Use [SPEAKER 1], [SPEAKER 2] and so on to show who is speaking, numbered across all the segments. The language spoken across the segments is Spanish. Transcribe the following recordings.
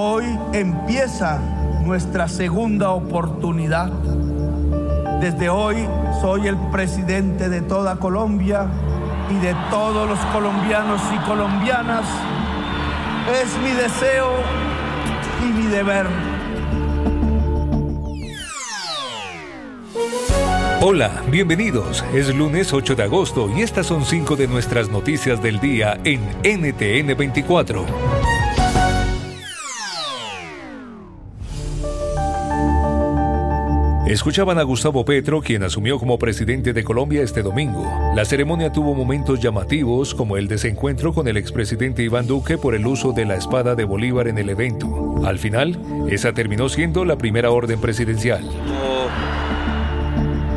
[SPEAKER 1] Hoy empieza nuestra segunda oportunidad. Desde hoy soy el presidente de toda Colombia y de todos los colombianos y colombianas. Es mi deseo y mi deber.
[SPEAKER 2] Hola, bienvenidos. Es lunes 8 de agosto y estas son cinco de nuestras noticias del día en NTN 24. Escuchaban a Gustavo Petro, quien asumió como presidente de Colombia este domingo. La ceremonia tuvo momentos llamativos, como el desencuentro con el expresidente Iván Duque por el uso de la espada de Bolívar en el evento. Al final, esa terminó siendo la primera orden presidencial.
[SPEAKER 3] Como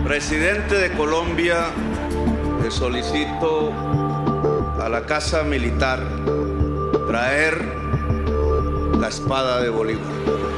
[SPEAKER 3] presidente de Colombia, le solicito a la Casa Militar traer la espada de Bolívar.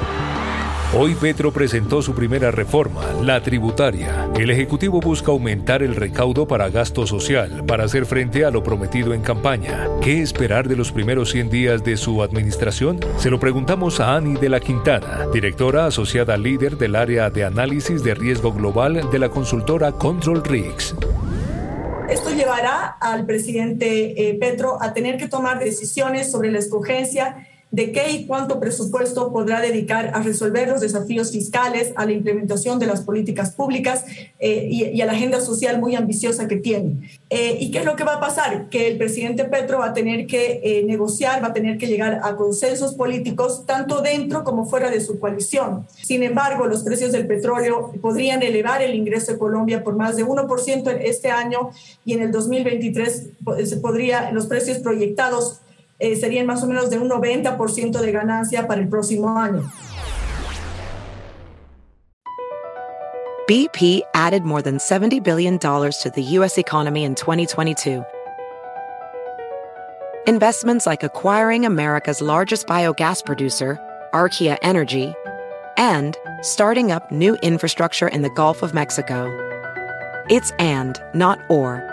[SPEAKER 2] Hoy Petro presentó su primera reforma, la tributaria. El Ejecutivo busca aumentar el recaudo para gasto social, para hacer frente a lo prometido en campaña. ¿Qué esperar de los primeros 100 días de su administración? Se lo preguntamos a Ani de la Quintana, directora asociada líder del área de análisis de riesgo global de la consultora Control Risks.
[SPEAKER 4] Esto llevará al presidente eh, Petro a tener que tomar decisiones sobre la escogencia de qué y cuánto presupuesto podrá dedicar a resolver los desafíos fiscales, a la implementación de las políticas públicas eh, y, a la agenda social muy ambiciosa que tiene. Eh, ¿Y qué es lo que va a pasar? Que el presidente Petro va a tener que eh, negociar, va a tener que llegar a consensos políticos, tanto dentro como fuera de su coalición. Sin embargo, los precios del petróleo podrían elevar el ingreso de Colombia por más de 1% este año y en el 2023 se podría, los precios proyectados eh, serían más o menos de un 90% de ganancia para el próximo año.
[SPEAKER 5] BP added more than $70 billion to the U.S. economy in 2022. Investments like acquiring America's largest biogas producer, Archaea Energy, and starting up new infrastructure in the Gulf of Mexico. It's and, not or.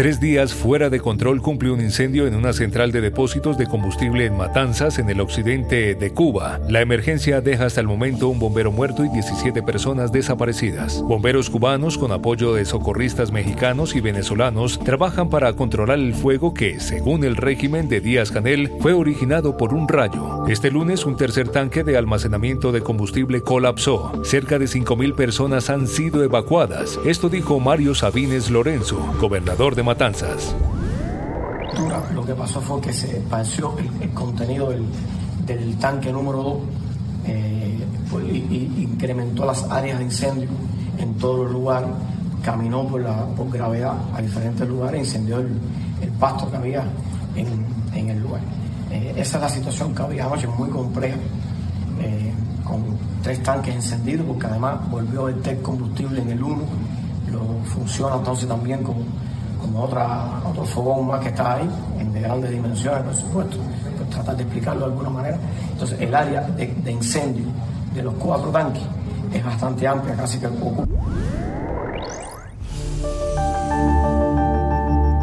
[SPEAKER 2] Tres días fuera de control cumplió un incendio en una central de depósitos de combustible en Matanzas, en el occidente de Cuba. La emergencia deja hasta el momento un bombero muerto y 17 personas desaparecidas. Bomberos cubanos, con apoyo de socorristas mexicanos y venezolanos, trabajan para controlar el fuego que, según el régimen de Díaz Canel, fue originado por un rayo. Este lunes, un tercer tanque de almacenamiento de combustible colapsó. Cerca de 5.000 personas han sido evacuadas. Esto dijo Mario Sabines Lorenzo, gobernador de matanzas.
[SPEAKER 6] Lo que pasó fue que se esparció el, contenido del, tanque número 2 eh, y, incrementó las áreas de incendio en todos los lugares, caminó por, la, por gravedad a diferentes lugares e incendió el, pasto que había en, el lugar. Eh, esa es la situación que había anoche, muy compleja, eh, con tres tanques encendidos, porque además volvió a meter combustible en el uno, lo funciona entonces también como como otra, otro fogón más que está ahí, en de grandes dimensiones, por supuesto, pues tratar de explicarlo de alguna manera. Entonces, el área de, de incendio de los cuatro tanques es bastante amplia, casi que ocupa.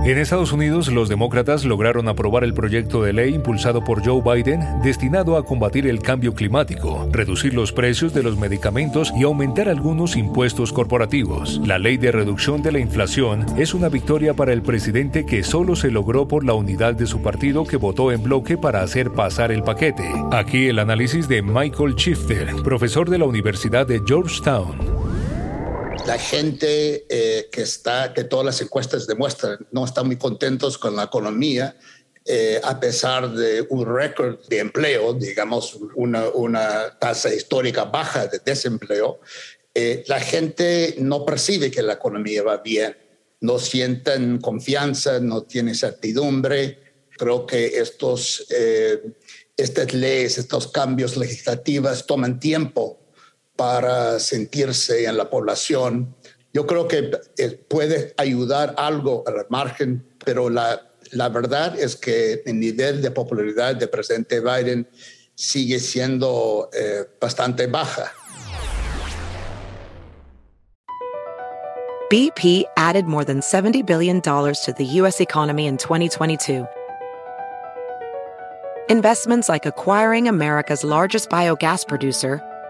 [SPEAKER 2] En Estados Unidos, los demócratas lograron aprobar el proyecto de ley impulsado por Joe Biden destinado a combatir el cambio climático, reducir los precios de los medicamentos y aumentar algunos impuestos corporativos. La ley de reducción de la inflación es una victoria para el presidente que solo se logró por la unidad de su partido que votó en bloque para hacer pasar el paquete. Aquí el análisis de Michael Schifter, profesor de la Universidad de Georgetown
[SPEAKER 7] la gente eh, que está, que todas las encuestas demuestran, no están muy contentos con la economía, eh, a pesar de un récord de empleo, digamos, una, una, tasa histórica baja de desempleo, eh, la gente no percibe que la economía va bien, no sienten confianza, no tienen certidumbre. Creo que estos, estas leyes, estos cambios legislativos toman tiempo para sentirse en la población Yo creo que eh, puede ayudar algo al margen, pero la, la verdad es que el nivel de popularidad del presidente Biden sigue siendo eh, bastante baja.
[SPEAKER 5] BP added more than $70 billion to the U.S. economy in 2022. Investments like acquiring America's largest biogas producer,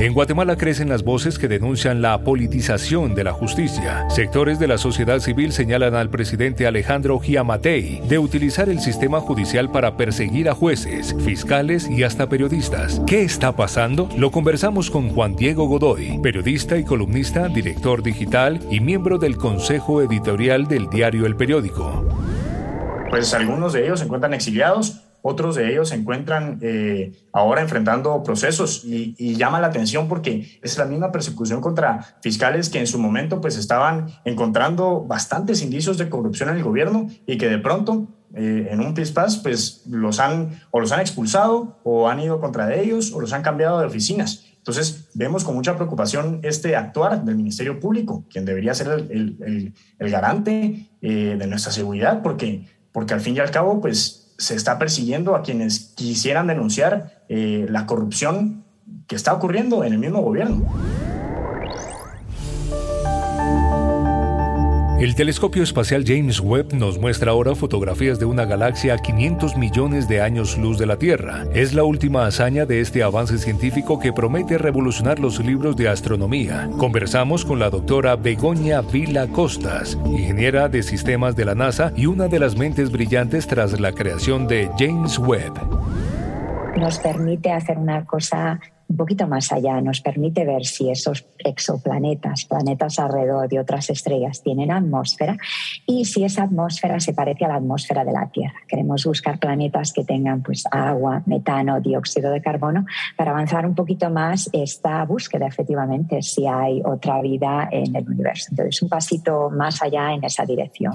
[SPEAKER 2] En Guatemala crecen las voces que denuncian la politización de la justicia. Sectores de la sociedad civil señalan al presidente Alejandro Giamatei de utilizar el sistema judicial para perseguir a jueces, fiscales y hasta periodistas. ¿Qué está pasando? Lo conversamos con Juan Diego Godoy, periodista y columnista, director digital y miembro del consejo editorial del diario El Periódico.
[SPEAKER 8] Pues algunos de ellos se encuentran exiliados, otros de ellos se encuentran eh, ahora enfrentando procesos y, llama la atención porque es la misma persecución contra fiscales que en su momento pues estaban encontrando bastantes indicios de corrupción en el gobierno y que de pronto eh, en un pispás pues los han o los han expulsado o han ido contra ellos o los han cambiado de oficinas. Entonces, vemos con mucha preocupación este actuar del Ministerio Público, quien debería ser el, el, garante eh, de nuestra seguridad, porque, porque al fin y al cabo, pues se está persiguiendo a quienes quisieran denunciar eh, la corrupción que está ocurriendo en el mismo gobierno.
[SPEAKER 2] El telescopio espacial James Webb nos muestra ahora fotografías de una galaxia a 500 millones de años luz de la Tierra. Es la última hazaña de este avance científico que promete revolucionar los libros de astronomía. Conversamos con la doctora Begoña Vila Costas, ingeniera de sistemas de la NASA y una de las mentes brillantes tras la creación de James Webb.
[SPEAKER 9] Nos permite hacer una cosa un poquito más allá, nos permite ver si esos exoplanetas, planetas alrededor de otras estrellas, tienen atmósfera y si esa atmósfera se parece a la atmósfera de la Tierra. Queremos buscar planetas que tengan pues, agua, metano, dióxido de carbono para avanzar un poquito más esta búsqueda, efectivamente, si hay otra vida en el universo. Entonces, un pasito más allá en esa dirección.